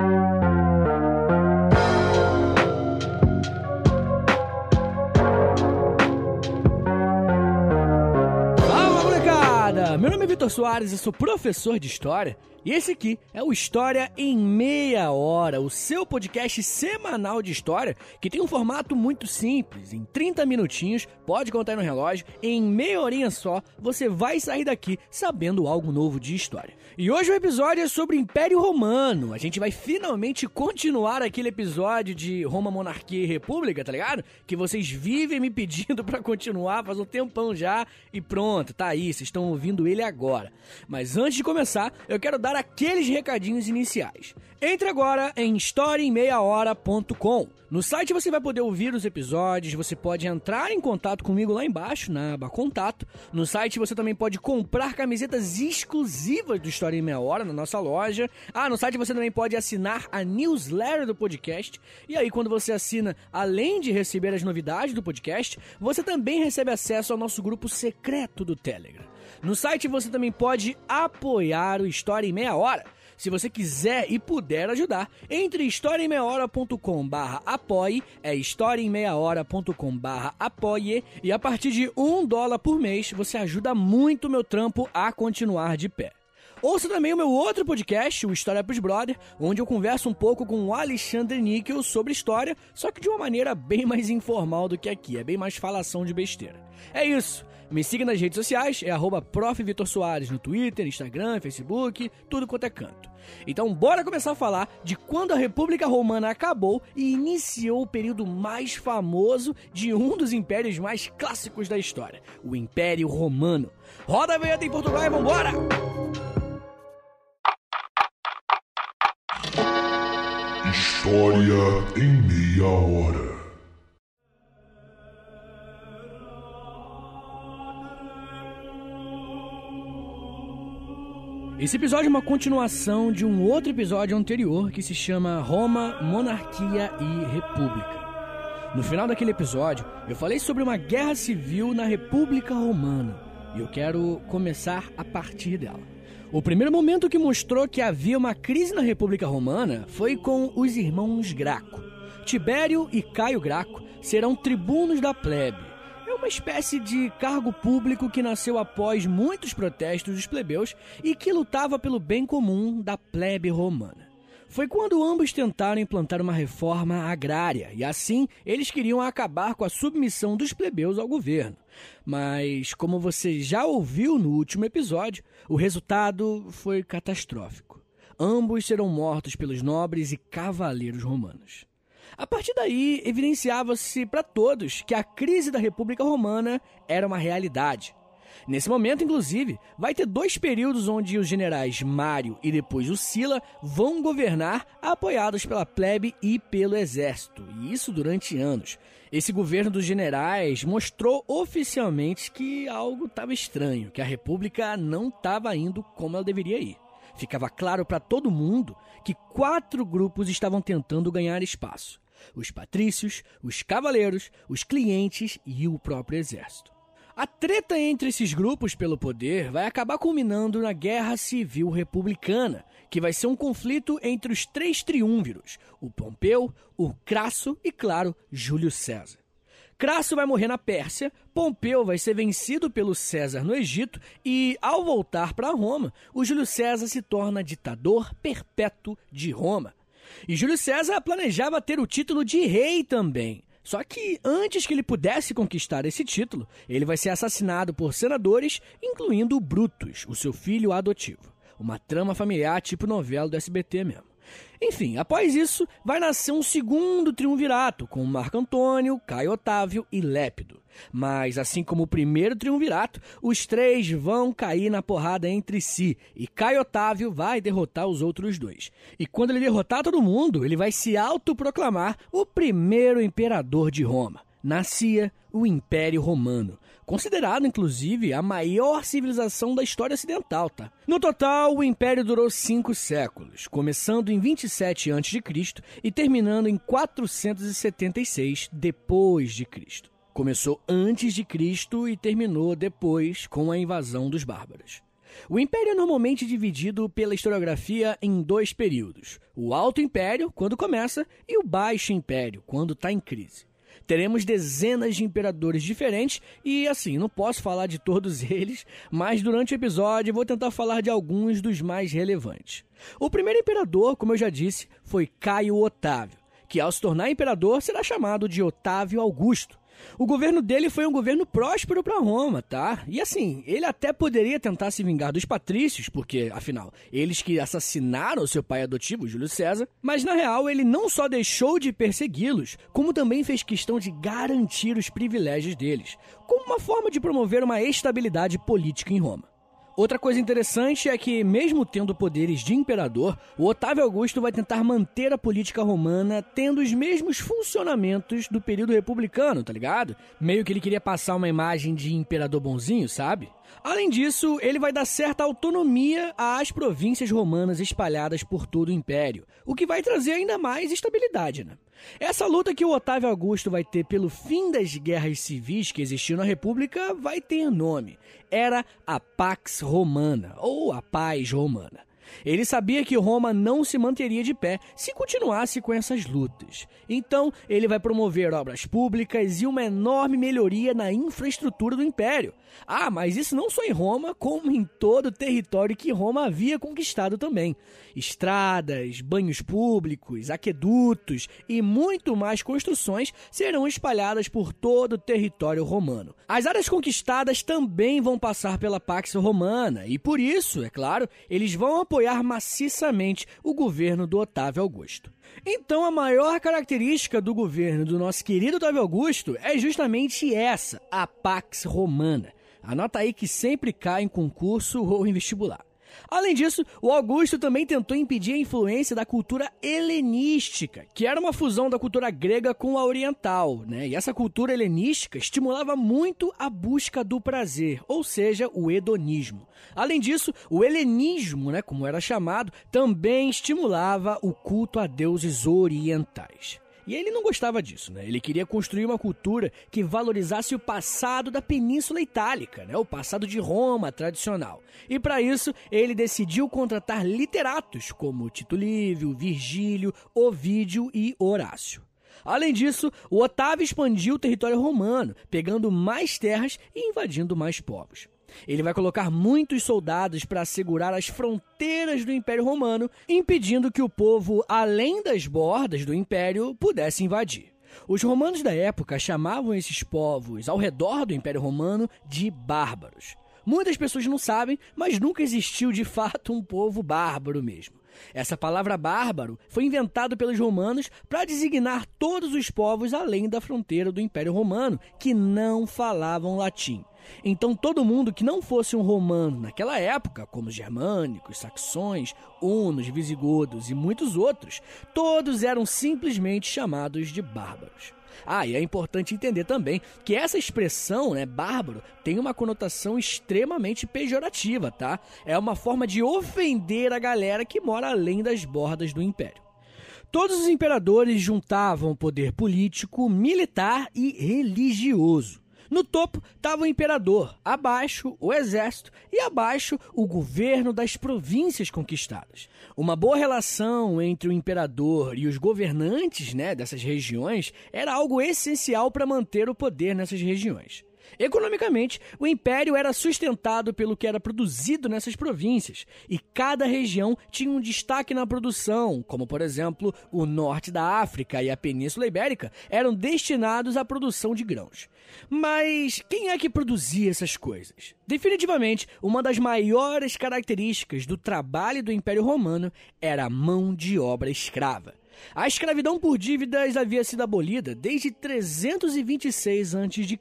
Fala Vitor Soares, eu sou professor de História e esse aqui é o História em Meia Hora, o seu podcast semanal de história que tem um formato muito simples. Em 30 minutinhos, pode contar no relógio, em meia horinha só, você vai sair daqui sabendo algo novo de história. E hoje o episódio é sobre o Império Romano. A gente vai finalmente continuar aquele episódio de Roma, Monarquia e República, tá ligado? Que vocês vivem me pedindo pra continuar faz um tempão já e pronto, tá aí, vocês estão ouvindo ele agora. Mas antes de começar, eu quero dar aqueles recadinhos iniciais. Entre agora em historiaemmeiahora.com. No site você vai poder ouvir os episódios, você pode entrar em contato comigo lá embaixo, na aba Contato. No site você também pode comprar camisetas exclusivas do História em Meia Hora na nossa loja. Ah, no site você também pode assinar a newsletter do podcast. E aí, quando você assina, além de receber as novidades do podcast, você também recebe acesso ao nosso grupo secreto do Telegram. No site você também pode apoiar o História em Meia Hora. Se você quiser e puder ajudar, entre historiaemmeiahora.com barra apoie, é historiaemmeiahora.com barra apoie, e a partir de um dólar por mês, você ajuda muito o meu trampo a continuar de pé. Ouça também o meu outro podcast, o História pros Brother, onde eu converso um pouco com o Alexandre Níquel sobre história, só que de uma maneira bem mais informal do que aqui, é bem mais falação de besteira. É isso. Me siga nas redes sociais, é arroba no Twitter, Instagram, Facebook, tudo quanto é canto. Então bora começar a falar de quando a República Romana acabou e iniciou o período mais famoso de um dos impérios mais clássicos da história, o Império Romano. Roda a vinheta em Portugal e vambora! História em meia hora. Esse episódio é uma continuação de um outro episódio anterior que se chama Roma, Monarquia e República. No final daquele episódio, eu falei sobre uma guerra civil na República Romana e eu quero começar a partir dela. O primeiro momento que mostrou que havia uma crise na República Romana foi com os irmãos Graco. Tibério e Caio Graco serão tribunos da plebe. Uma espécie de cargo público que nasceu após muitos protestos dos plebeus e que lutava pelo bem comum da plebe romana. Foi quando ambos tentaram implantar uma reforma agrária e assim eles queriam acabar com a submissão dos plebeus ao governo. Mas, como você já ouviu no último episódio, o resultado foi catastrófico. Ambos serão mortos pelos nobres e cavaleiros romanos. A partir daí, evidenciava-se para todos que a crise da República Romana era uma realidade. Nesse momento, inclusive, vai ter dois períodos onde os generais Mário e depois o Sila vão governar apoiados pela plebe e pelo exército, e isso durante anos. Esse governo dos generais mostrou oficialmente que algo estava estranho, que a república não estava indo como ela deveria ir. Ficava claro para todo mundo que quatro grupos estavam tentando ganhar espaço: os patrícios, os cavaleiros, os clientes e o próprio exército. A treta entre esses grupos pelo poder vai acabar culminando na Guerra Civil Republicana, que vai ser um conflito entre os três triunviros: o Pompeu, o Crasso e, claro, Júlio César. Crasso vai morrer na Pérsia, Pompeu vai ser vencido pelo César no Egito e, ao voltar para Roma, o Júlio César se torna ditador perpétuo de Roma. E Júlio César planejava ter o título de rei também. Só que antes que ele pudesse conquistar esse título, ele vai ser assassinado por senadores, incluindo Brutus, o seu filho adotivo. Uma trama familiar tipo novela do SBT mesmo. Enfim, após isso, vai nascer um segundo triunvirato, com Marco Antônio, Caio Otávio e Lépido. Mas, assim como o primeiro triunvirato, os três vão cair na porrada entre si, e Caio Otávio vai derrotar os outros dois. E quando ele derrotar todo mundo, ele vai se autoproclamar o primeiro imperador de Roma. Nascia o Império Romano, considerado inclusive a maior civilização da história ocidental, tá? No total, o império durou cinco séculos, começando em 27 a.C. e terminando em 476 depois de Cristo. Começou antes de Cristo e terminou depois com a invasão dos bárbaros. O Império é normalmente dividido pela historiografia em dois períodos: o Alto Império, quando começa, e o Baixo Império, quando está em crise. Teremos dezenas de imperadores diferentes e, assim, não posso falar de todos eles, mas durante o episódio vou tentar falar de alguns dos mais relevantes. O primeiro imperador, como eu já disse, foi Caio Otávio, que ao se tornar imperador será chamado de Otávio Augusto. O governo dele foi um governo próspero para Roma, tá? E assim, ele até poderia tentar se vingar dos patrícios, porque, afinal, eles que assassinaram seu pai adotivo, Júlio César, mas na real ele não só deixou de persegui-los, como também fez questão de garantir os privilégios deles, como uma forma de promover uma estabilidade política em Roma. Outra coisa interessante é que, mesmo tendo poderes de imperador, o Otávio Augusto vai tentar manter a política romana tendo os mesmos funcionamentos do período republicano, tá ligado? Meio que ele queria passar uma imagem de imperador bonzinho, sabe? Além disso, ele vai dar certa autonomia às províncias romanas espalhadas por todo o império, o que vai trazer ainda mais estabilidade, né? Essa luta que o Otávio Augusto vai ter pelo fim das guerras civis que existiam na República vai ter nome. Era a Pax Romana, ou a Paz Romana. Ele sabia que Roma não se manteria de pé se continuasse com essas lutas. Então, ele vai promover obras públicas e uma enorme melhoria na infraestrutura do império. Ah, mas isso não só em Roma, como em todo o território que Roma havia conquistado também. Estradas, banhos públicos, aquedutos e muito mais construções serão espalhadas por todo o território romano. As áreas conquistadas também vão passar pela Pax Romana e por isso, é claro, eles vão apoiar maciçamente o governo do Otávio Augusto. Então, a maior característica do governo do nosso querido Otávio Augusto é justamente essa, a Pax Romana. Anota aí que sempre cai em concurso ou em vestibular. Além disso, o Augusto também tentou impedir a influência da cultura helenística, que era uma fusão da cultura grega com a oriental, né? E essa cultura helenística estimulava muito a busca do prazer, ou seja, o hedonismo. Além disso, o helenismo, né, como era chamado, também estimulava o culto a deuses orientais. E ele não gostava disso, né? Ele queria construir uma cultura que valorizasse o passado da Península Itálica, né? O passado de Roma tradicional. E para isso, ele decidiu contratar literatos como Tito Livio, Virgílio, Ovídio e Horácio. Além disso, o Otávio expandiu o território romano, pegando mais terras e invadindo mais povos. Ele vai colocar muitos soldados para assegurar as fronteiras do Império Romano, impedindo que o povo, além das bordas do Império, pudesse invadir. Os romanos da época chamavam esses povos ao redor do Império Romano de bárbaros. Muitas pessoas não sabem, mas nunca existiu de fato um povo bárbaro mesmo. Essa palavra bárbaro foi inventado pelos romanos para designar todos os povos além da fronteira do Império Romano que não falavam latim. Então todo mundo que não fosse um romano naquela época, como os germânicos, saxões, hunos, visigodos e muitos outros, todos eram simplesmente chamados de bárbaros. Ah, e é importante entender também que essa expressão, né, bárbaro, tem uma conotação extremamente pejorativa, tá? É uma forma de ofender a galera que mora além das bordas do império. Todos os imperadores juntavam poder político, militar e religioso. No topo estava o imperador, abaixo o exército e abaixo o governo das províncias conquistadas. Uma boa relação entre o imperador e os governantes né, dessas regiões era algo essencial para manter o poder nessas regiões. Economicamente, o império era sustentado pelo que era produzido nessas províncias, e cada região tinha um destaque na produção, como por exemplo, o norte da África e a Península Ibérica eram destinados à produção de grãos. Mas quem é que produzia essas coisas? Definitivamente, uma das maiores características do trabalho do Império Romano era a mão de obra escrava. A escravidão por dívidas havia sido abolida desde 326 a.C.,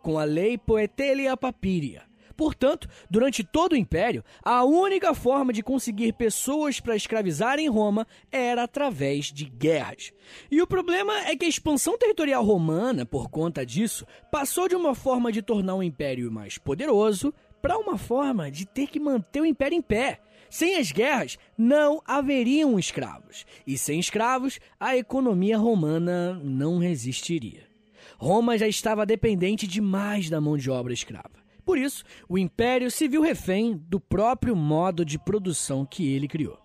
com a Lei Poetelia Papiria. Portanto, durante todo o Império, a única forma de conseguir pessoas para escravizar em Roma era através de guerras. E o problema é que a expansão territorial romana, por conta disso, passou de uma forma de tornar o Império mais poderoso para uma forma de ter que manter o Império em pé. Sem as guerras, não haveriam escravos, e sem escravos, a economia romana não resistiria. Roma já estava dependente demais da mão de obra escrava. Por isso, o império se viu refém do próprio modo de produção que ele criou.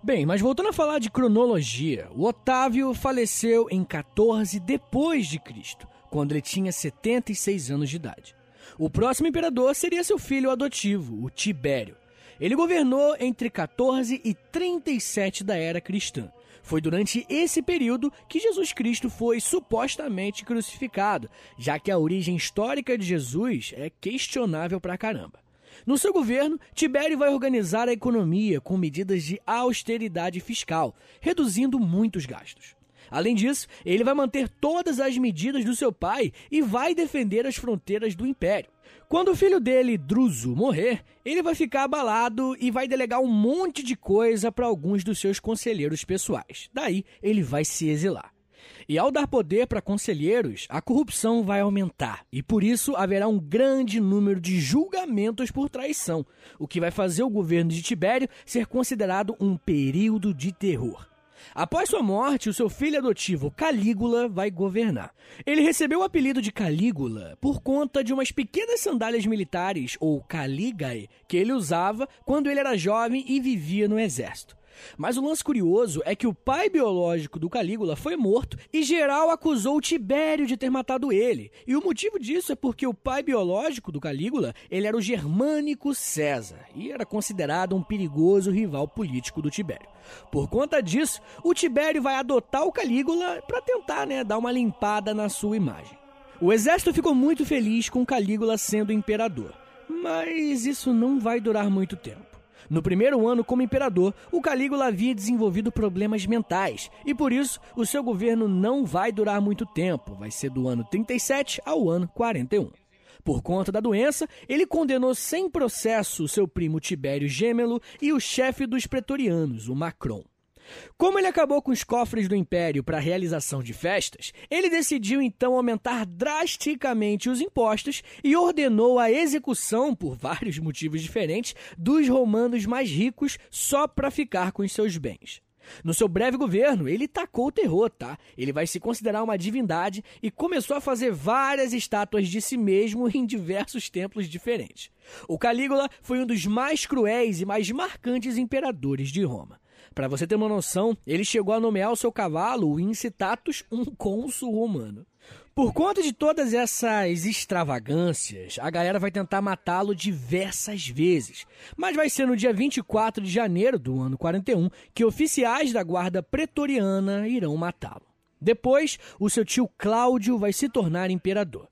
Bem, mas voltando a falar de cronologia, o Otávio faleceu em 14 depois de Cristo, quando ele tinha 76 anos de idade. O próximo imperador seria seu filho adotivo, o Tibério. Ele governou entre 14 e 37 da era cristã. Foi durante esse período que Jesus Cristo foi supostamente crucificado, já que a origem histórica de Jesus é questionável pra caramba. No seu governo, Tibério vai organizar a economia com medidas de austeridade fiscal, reduzindo muitos gastos. Além disso, ele vai manter todas as medidas do seu pai e vai defender as fronteiras do império. Quando o filho dele, Druso, morrer, ele vai ficar abalado e vai delegar um monte de coisa para alguns dos seus conselheiros pessoais. Daí, ele vai se exilar. E ao dar poder para conselheiros, a corrupção vai aumentar, e por isso haverá um grande número de julgamentos por traição, o que vai fazer o governo de Tibério ser considerado um período de terror. Após sua morte, o seu filho adotivo Calígula vai governar. Ele recebeu o apelido de Calígula por conta de umas pequenas sandálias militares, ou caligae, que ele usava quando ele era jovem e vivia no exército. Mas o lance curioso é que o pai biológico do Calígula foi morto e geral acusou o Tibério de ter matado ele. E o motivo disso é porque o pai biológico do Calígula, ele era o germânico César e era considerado um perigoso rival político do Tibério. Por conta disso, o Tibério vai adotar o Calígula para tentar, né, dar uma limpada na sua imagem. O exército ficou muito feliz com Calígula sendo imperador, mas isso não vai durar muito tempo. No primeiro ano como imperador, o Calígula havia desenvolvido problemas mentais e por isso o seu governo não vai durar muito tempo, vai ser do ano 37 ao ano 41. Por conta da doença, ele condenou sem processo seu primo Tibério Gêmelo e o chefe dos pretorianos, o Macron. Como ele acabou com os cofres do império para a realização de festas, ele decidiu então aumentar drasticamente os impostos e ordenou a execução, por vários motivos diferentes, dos romanos mais ricos só para ficar com os seus bens. No seu breve governo, ele tacou o terror, tá? Ele vai se considerar uma divindade e começou a fazer várias estátuas de si mesmo em diversos templos diferentes. O Calígula foi um dos mais cruéis e mais marcantes imperadores de Roma. Para você ter uma noção, ele chegou a nomear o seu cavalo, o Incitatus, um cônsul romano. Por conta de todas essas extravagâncias, a galera vai tentar matá-lo diversas vezes. Mas vai ser no dia 24 de janeiro do ano 41 que oficiais da guarda pretoriana irão matá-lo. Depois, o seu tio Cláudio vai se tornar imperador.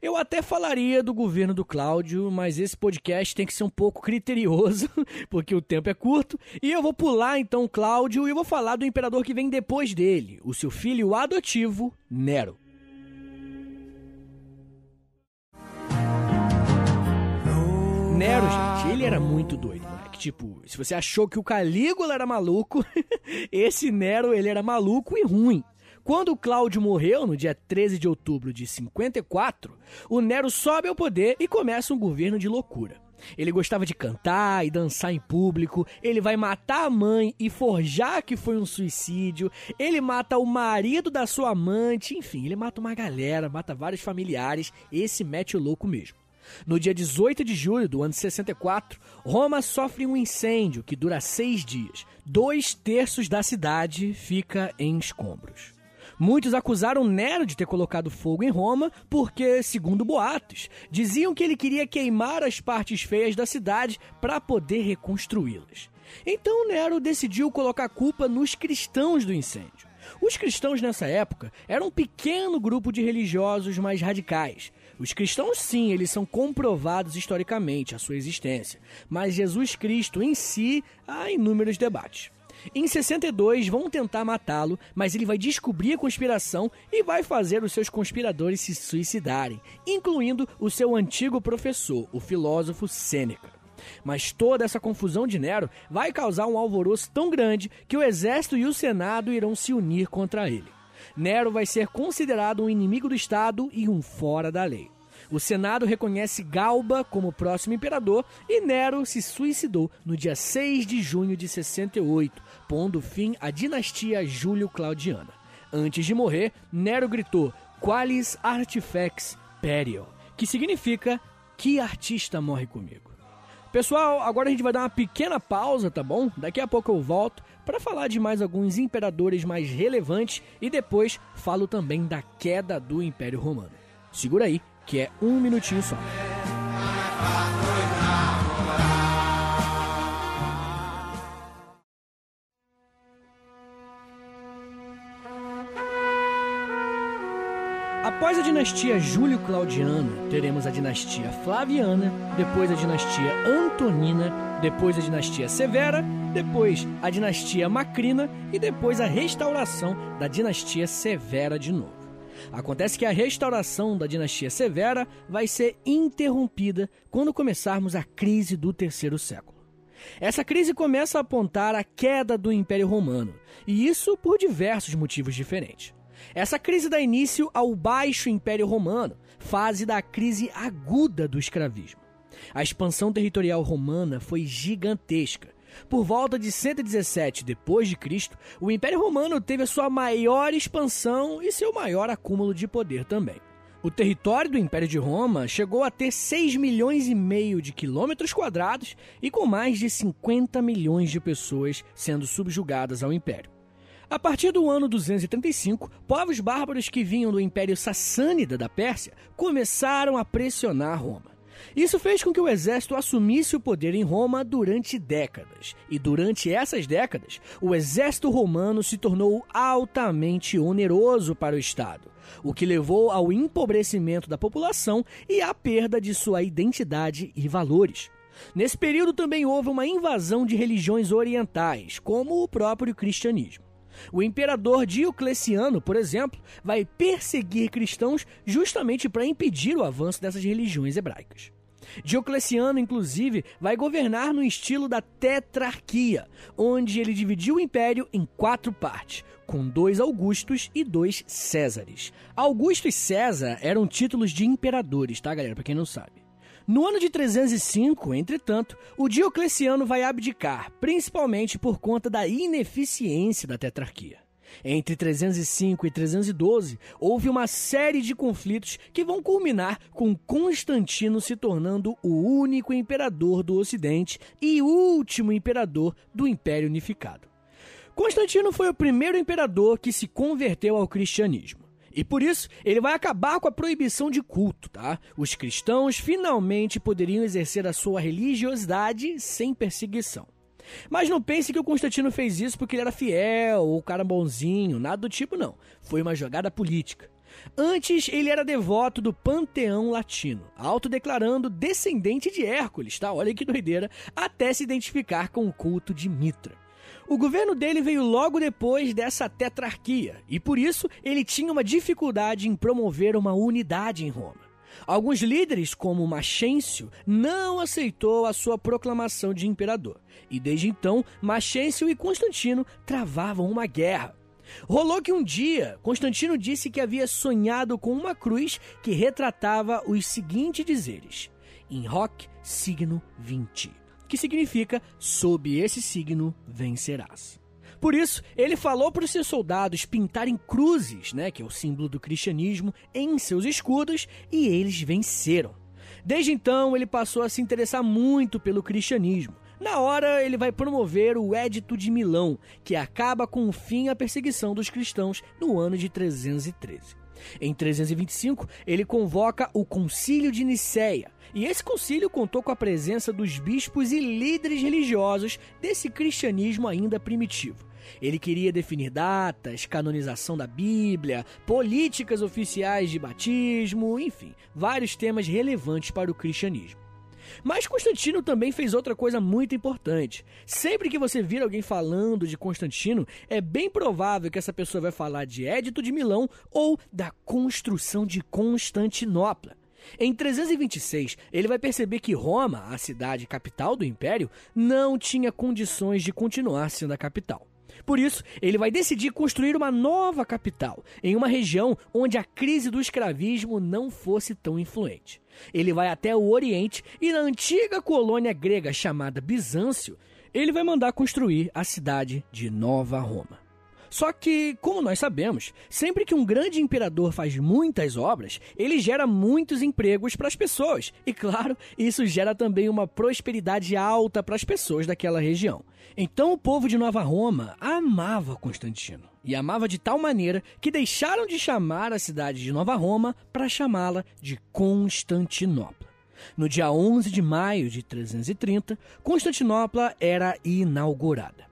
Eu até falaria do governo do Cláudio, mas esse podcast tem que ser um pouco criterioso, porque o tempo é curto. E eu vou pular então o Cláudio e vou falar do imperador que vem depois dele, o seu filho adotivo, Nero. Nero, gente, ele era muito doido, moleque. Tipo, se você achou que o Calígula era maluco, esse Nero, ele era maluco e ruim. Quando Cláudio morreu, no dia 13 de outubro de 54, o Nero sobe ao poder e começa um governo de loucura. Ele gostava de cantar e dançar em público, ele vai matar a mãe e forjar que foi um suicídio, ele mata o marido da sua amante, enfim, ele mata uma galera, mata vários familiares, esse mete o louco mesmo. No dia 18 de julho do ano 64, Roma sofre um incêndio que dura seis dias. Dois terços da cidade fica em escombros. Muitos acusaram Nero de ter colocado fogo em Roma porque, segundo boatos, diziam que ele queria queimar as partes feias da cidade para poder reconstruí-las. Então Nero decidiu colocar a culpa nos cristãos do incêndio. Os cristãos nessa época eram um pequeno grupo de religiosos mais radicais. Os cristãos, sim, eles são comprovados historicamente a sua existência, mas Jesus Cristo em si há inúmeros debates. Em 62, vão tentar matá-lo, mas ele vai descobrir a conspiração e vai fazer os seus conspiradores se suicidarem, incluindo o seu antigo professor, o filósofo Sêneca. Mas toda essa confusão de Nero vai causar um alvoroço tão grande que o exército e o senado irão se unir contra ele. Nero vai ser considerado um inimigo do Estado e um fora da lei. O Senado reconhece Galba como próximo imperador e Nero se suicidou no dia 6 de junho de 68, pondo fim à dinastia Júlio-Claudiana. Antes de morrer, Nero gritou Qualis artifex perio, que significa Que artista morre comigo? Pessoal, agora a gente vai dar uma pequena pausa, tá bom? Daqui a pouco eu volto para falar de mais alguns imperadores mais relevantes e depois falo também da queda do Império Romano. Segura aí, que é um minutinho só. Após a dinastia Júlio-Claudiana, teremos a dinastia Flaviana, depois a dinastia Antonina, depois a dinastia Severa, depois a dinastia Macrina e depois a restauração da dinastia Severa de novo. Acontece que a restauração da dinastia Severa vai ser interrompida quando começarmos a crise do terceiro século. Essa crise começa a apontar a queda do Império Romano, e isso por diversos motivos diferentes. Essa crise dá início ao Baixo Império Romano, fase da crise aguda do escravismo. A expansão territorial romana foi gigantesca. Por volta de 117 depois de Cristo, o Império Romano teve a sua maior expansão e seu maior acúmulo de poder também. O território do Império de Roma chegou a ter 6 milhões e meio de quilômetros quadrados e com mais de 50 milhões de pessoas sendo subjugadas ao império. A partir do ano 235, povos bárbaros que vinham do Império Sassânida da Pérsia começaram a pressionar Roma. Isso fez com que o exército assumisse o poder em Roma durante décadas. E durante essas décadas, o exército romano se tornou altamente oneroso para o Estado, o que levou ao empobrecimento da população e à perda de sua identidade e valores. Nesse período também houve uma invasão de religiões orientais, como o próprio cristianismo. O imperador Diocleciano, por exemplo, vai perseguir cristãos justamente para impedir o avanço dessas religiões hebraicas. Diocleciano, inclusive, vai governar no estilo da tetrarquia, onde ele dividiu o império em quatro partes, com dois Augustos e dois Césares. Augusto e César eram títulos de imperadores, tá, galera? Para quem não sabe. No ano de 305, entretanto, o Diocleciano vai abdicar, principalmente por conta da ineficiência da tetrarquia. Entre 305 e 312, houve uma série de conflitos que vão culminar com Constantino se tornando o único imperador do Ocidente e último imperador do Império Unificado. Constantino foi o primeiro imperador que se converteu ao cristianismo. E por isso, ele vai acabar com a proibição de culto, tá? Os cristãos finalmente poderiam exercer a sua religiosidade sem perseguição. Mas não pense que o Constantino fez isso porque ele era fiel ou cara bonzinho, nada do tipo não. Foi uma jogada política. Antes, ele era devoto do panteão latino, autodeclarando descendente de Hércules, tá? Olha que doideira, até se identificar com o culto de Mitra. O governo dele veio logo depois dessa tetrarquia e por isso ele tinha uma dificuldade em promover uma unidade em Roma. Alguns líderes, como Maxêncio, não aceitou a sua proclamação de imperador, e desde então Maxêncio e Constantino travavam uma guerra. Rolou que um dia Constantino disse que havia sonhado com uma cruz que retratava os seguintes dizeres: In hoc signo vinci que significa sob esse signo vencerás. Por isso, ele falou para os seus soldados pintarem cruzes, né, que é o símbolo do cristianismo, em seus escudos e eles venceram. Desde então, ele passou a se interessar muito pelo cristianismo. Na hora, ele vai promover o Édito de Milão, que acaba com o fim à perseguição dos cristãos no ano de 313. Em 325, ele convoca o Concílio de Nicéia, e esse concílio contou com a presença dos bispos e líderes religiosos desse cristianismo ainda primitivo. Ele queria definir datas, canonização da Bíblia, políticas oficiais de batismo, enfim, vários temas relevantes para o cristianismo. Mas Constantino também fez outra coisa muito importante. Sempre que você vir alguém falando de Constantino, é bem provável que essa pessoa vai falar de Édito de Milão ou da construção de Constantinopla. Em 326, ele vai perceber que Roma, a cidade capital do império, não tinha condições de continuar sendo a capital. Por isso, ele vai decidir construir uma nova capital, em uma região onde a crise do escravismo não fosse tão influente. Ele vai até o Oriente e, na antiga colônia grega chamada Bizâncio, ele vai mandar construir a cidade de Nova Roma. Só que, como nós sabemos, sempre que um grande imperador faz muitas obras, ele gera muitos empregos para as pessoas. E claro, isso gera também uma prosperidade alta para as pessoas daquela região. Então o povo de Nova Roma amava Constantino. E amava de tal maneira que deixaram de chamar a cidade de Nova Roma para chamá-la de Constantinopla. No dia 11 de maio de 330, Constantinopla era inaugurada.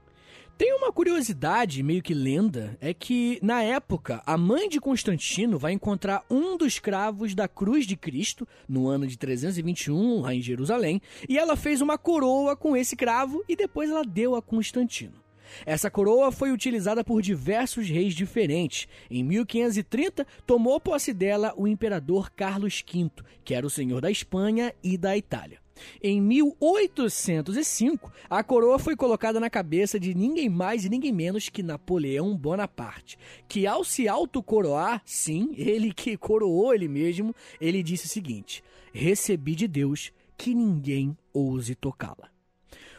Tem uma curiosidade, meio que lenda, é que, na época, a mãe de Constantino vai encontrar um dos cravos da cruz de Cristo, no ano de 321, lá em Jerusalém, e ela fez uma coroa com esse cravo e depois ela deu a Constantino. Essa coroa foi utilizada por diversos reis diferentes. Em 1530, tomou posse dela o imperador Carlos V, que era o senhor da Espanha e da Itália. Em 1805, a coroa foi colocada na cabeça de ninguém mais e ninguém menos que Napoleão Bonaparte, que ao se autocoroar, sim, ele que coroou ele mesmo, ele disse o seguinte: Recebi de Deus que ninguém ouse tocá-la.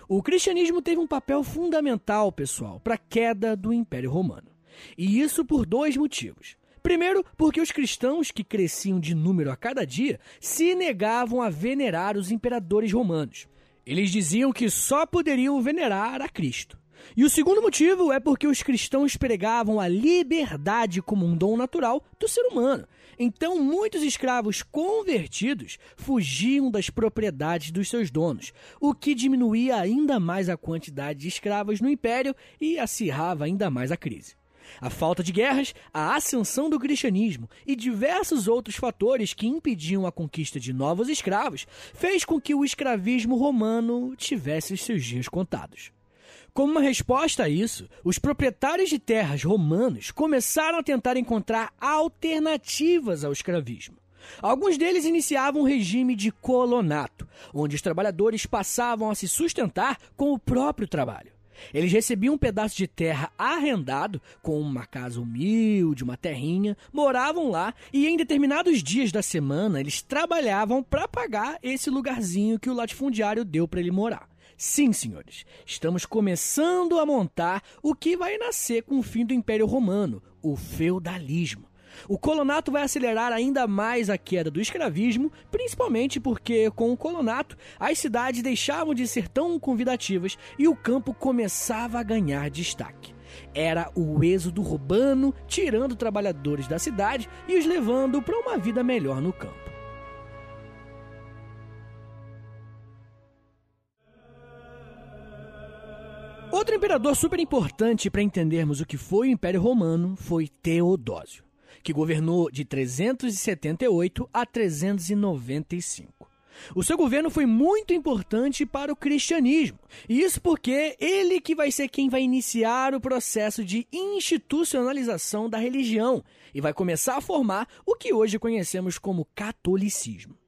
O cristianismo teve um papel fundamental, pessoal, para a queda do Império Romano. E isso por dois motivos. Primeiro, porque os cristãos, que cresciam de número a cada dia, se negavam a venerar os imperadores romanos. Eles diziam que só poderiam venerar a Cristo. E o segundo motivo é porque os cristãos pregavam a liberdade como um dom natural do ser humano. Então, muitos escravos convertidos fugiam das propriedades dos seus donos, o que diminuía ainda mais a quantidade de escravos no império e acirrava ainda mais a crise. A falta de guerras, a ascensão do cristianismo e diversos outros fatores que impediam a conquista de novos escravos fez com que o escravismo romano tivesse seus dias contados. Como uma resposta a isso, os proprietários de terras romanos começaram a tentar encontrar alternativas ao escravismo. Alguns deles iniciavam um regime de colonato, onde os trabalhadores passavam a se sustentar com o próprio trabalho. Eles recebiam um pedaço de terra arrendado, com uma casa humilde, uma terrinha, moravam lá e em determinados dias da semana eles trabalhavam para pagar esse lugarzinho que o latifundiário deu para ele morar. Sim, senhores, estamos começando a montar o que vai nascer com o fim do Império Romano, o feudalismo. O colonato vai acelerar ainda mais a queda do escravismo, principalmente porque, com o colonato, as cidades deixavam de ser tão convidativas e o campo começava a ganhar destaque. Era o êxodo urbano tirando trabalhadores da cidade e os levando para uma vida melhor no campo. Outro imperador super importante para entendermos o que foi o Império Romano foi Teodósio que governou de 378 a 395. O seu governo foi muito importante para o cristianismo. Isso porque ele que vai ser quem vai iniciar o processo de institucionalização da religião e vai começar a formar o que hoje conhecemos como catolicismo.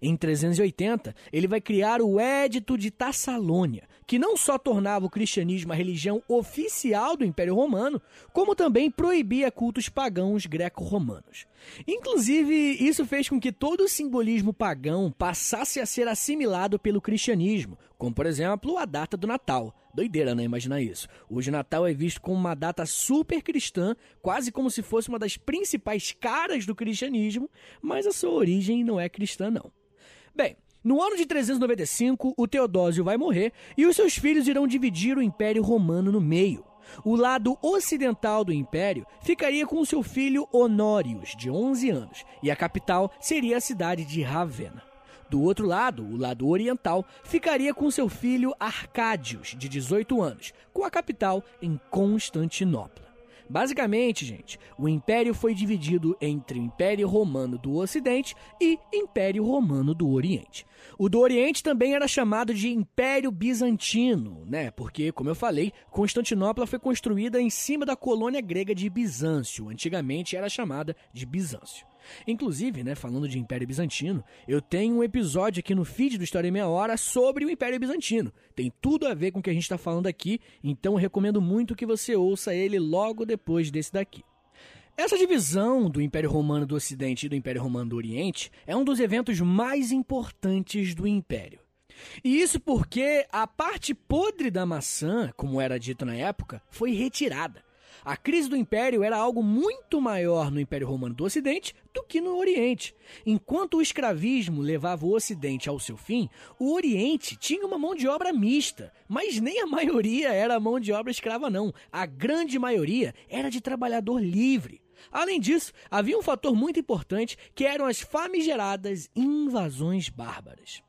Em 380, ele vai criar o Édito de Tassalônia, que não só tornava o cristianismo a religião oficial do Império Romano, como também proibia cultos pagãos greco-romanos. Inclusive, isso fez com que todo o simbolismo pagão passasse a ser assimilado pelo cristianismo, como por exemplo a data do Natal. Doideira, né? Imaginar isso. Hoje Natal é visto como uma data super cristã, quase como se fosse uma das principais caras do cristianismo, mas a sua origem não é cristã, não. Bem, no ano de 395, o Teodósio vai morrer e os seus filhos irão dividir o Império Romano no meio. O lado ocidental do império ficaria com seu filho Honórios, de 11 anos, e a capital seria a cidade de Ravenna. Do outro lado, o lado oriental, ficaria com seu filho Arcádios, de 18 anos, com a capital em Constantinopla. Basicamente, gente, o império foi dividido entre o Império Romano do Ocidente e Império Romano do Oriente. O do Oriente também era chamado de Império Bizantino, né? Porque, como eu falei, Constantinopla foi construída em cima da colônia grega de Bizâncio. Antigamente era chamada de Bizâncio. Inclusive, né, falando de Império Bizantino, eu tenho um episódio aqui no feed do História em Meia Hora sobre o Império Bizantino. Tem tudo a ver com o que a gente está falando aqui, então recomendo muito que você ouça ele logo depois desse daqui. Essa divisão do Império Romano do Ocidente e do Império Romano do Oriente é um dos eventos mais importantes do Império. E isso porque a parte podre da maçã, como era dito na época, foi retirada. A crise do império era algo muito maior no Império Romano do Ocidente do que no Oriente. Enquanto o escravismo levava o Ocidente ao seu fim, o Oriente tinha uma mão de obra mista, mas nem a maioria era mão de obra escrava, não. A grande maioria era de trabalhador livre. Além disso, havia um fator muito importante que eram as famigeradas invasões bárbaras.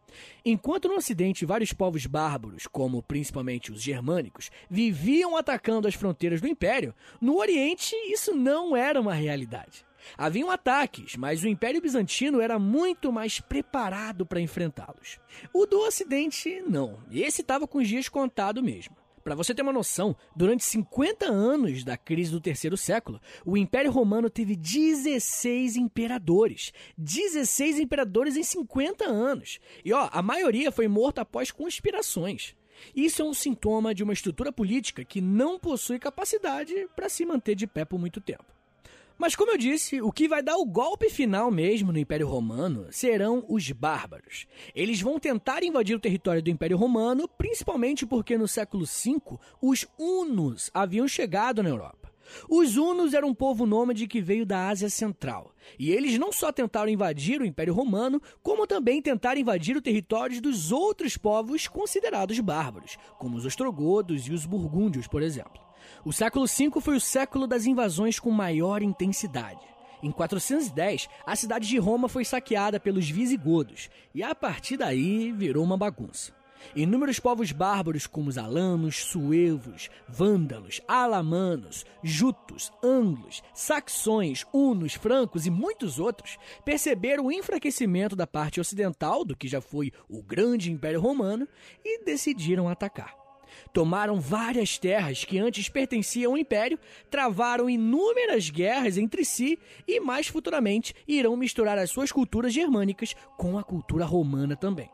Enquanto no Ocidente vários povos bárbaros, como principalmente os germânicos, viviam atacando as fronteiras do Império, no Oriente isso não era uma realidade. Haviam ataques, mas o Império Bizantino era muito mais preparado para enfrentá-los. O do Ocidente, não. Esse estava com os dias contados mesmo. Para você ter uma noção, durante 50 anos da crise do terceiro século, o Império Romano teve 16 imperadores. 16 imperadores em 50 anos. E ó, a maioria foi morta após conspirações. Isso é um sintoma de uma estrutura política que não possui capacidade para se manter de pé por muito tempo. Mas como eu disse, o que vai dar o golpe final mesmo no Império Romano serão os bárbaros. Eles vão tentar invadir o território do Império Romano, principalmente porque no século V os hunos haviam chegado na Europa. Os hunos eram um povo nômade que veio da Ásia Central, e eles não só tentaram invadir o Império Romano, como também tentaram invadir o território dos outros povos considerados bárbaros, como os ostrogodos e os burgúndios, por exemplo. O século V foi o século das invasões com maior intensidade. Em 410, a cidade de Roma foi saqueada pelos visigodos, e a partir daí virou uma bagunça. Inúmeros povos bárbaros como os alanos, suevos, vândalos, alamanos, jutos, anglos, saxões, hunos, francos e muitos outros perceberam o enfraquecimento da parte ocidental do que já foi o grande Império Romano e decidiram atacar. Tomaram várias terras que antes pertenciam ao império, travaram inúmeras guerras entre si e, mais futuramente, irão misturar as suas culturas germânicas com a cultura romana também.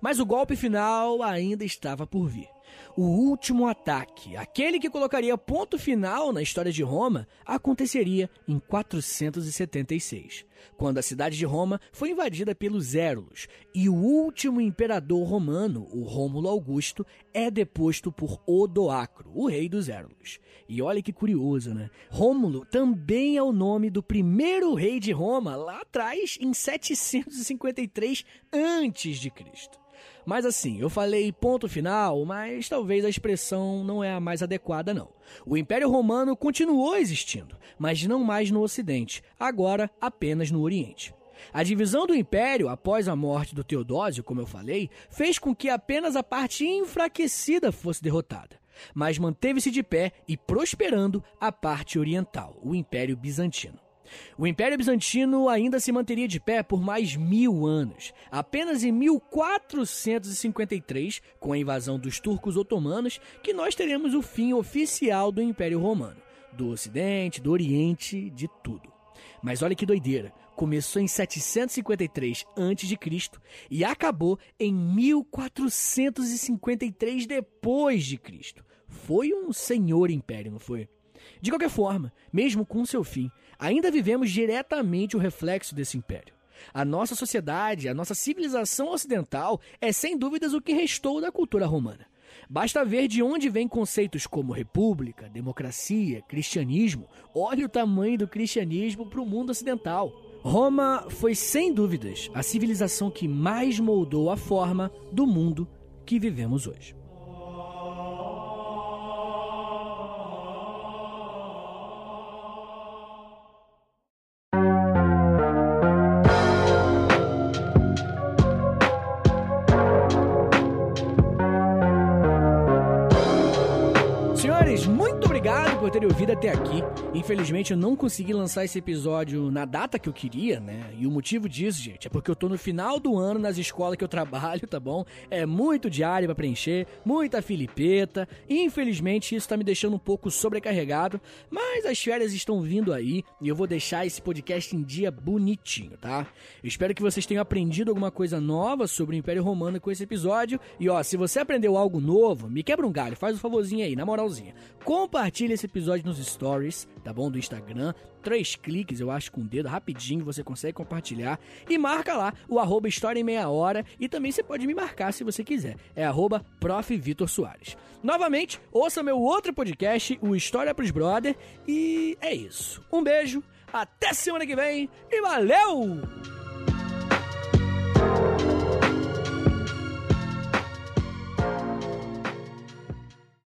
Mas o golpe final ainda estava por vir. O último ataque, aquele que colocaria ponto final na história de Roma, aconteceria em 476, quando a cidade de Roma foi invadida pelos Érulos e o último imperador romano, o Rômulo Augusto, é deposto por Odoacro, o rei dos Érulos. E olha que curioso, né? Rômulo também é o nome do primeiro rei de Roma lá atrás em 753 antes de Cristo. Mas assim, eu falei ponto final, mas talvez a expressão não é a mais adequada, não. O Império Romano continuou existindo, mas não mais no Ocidente, agora apenas no Oriente. A divisão do império após a morte do Teodósio, como eu falei, fez com que apenas a parte enfraquecida fosse derrotada, mas manteve-se de pé e prosperando a parte oriental, o Império Bizantino. O Império Bizantino ainda se manteria de pé por mais mil anos. Apenas em 1453, com a invasão dos turcos otomanos, que nós teremos o fim oficial do Império Romano. Do Ocidente, do Oriente, de tudo. Mas olha que doideira. Começou em 753 a.C. e acabou em 1453 depois de Cristo. Foi um senhor império, não foi? De qualquer forma, mesmo com seu fim, ainda vivemos diretamente o reflexo desse império. A nossa sociedade, a nossa civilização ocidental é sem dúvidas o que restou da cultura romana. Basta ver de onde vêm conceitos como república, democracia, cristianismo. Olha o tamanho do cristianismo para o mundo ocidental. Roma foi, sem dúvidas, a civilização que mais moldou a forma do mundo que vivemos hoje. Até aqui. Infelizmente eu não consegui lançar esse episódio na data que eu queria, né? E o motivo disso, gente, é porque eu tô no final do ano nas escolas que eu trabalho, tá bom? É muito diário para preencher, muita filipeta. Infelizmente isso tá me deixando um pouco sobrecarregado, mas as férias estão vindo aí e eu vou deixar esse podcast em dia bonitinho, tá? Eu espero que vocês tenham aprendido alguma coisa nova sobre o Império Romano com esse episódio. E ó, se você aprendeu algo novo, me quebra um galho, faz um favorzinho aí, na moralzinha. Compartilha esse episódio nos stories, tá bom? Do Instagram. Três cliques, eu acho, com o dedo, rapidinho, você consegue compartilhar. E marca lá o arroba História em Meia Hora. E também você pode me marcar se você quiser. É arroba Prof. Vitor Soares. Novamente, ouça meu outro podcast, o História pros Brother. E é isso. Um beijo, até semana que vem e valeu!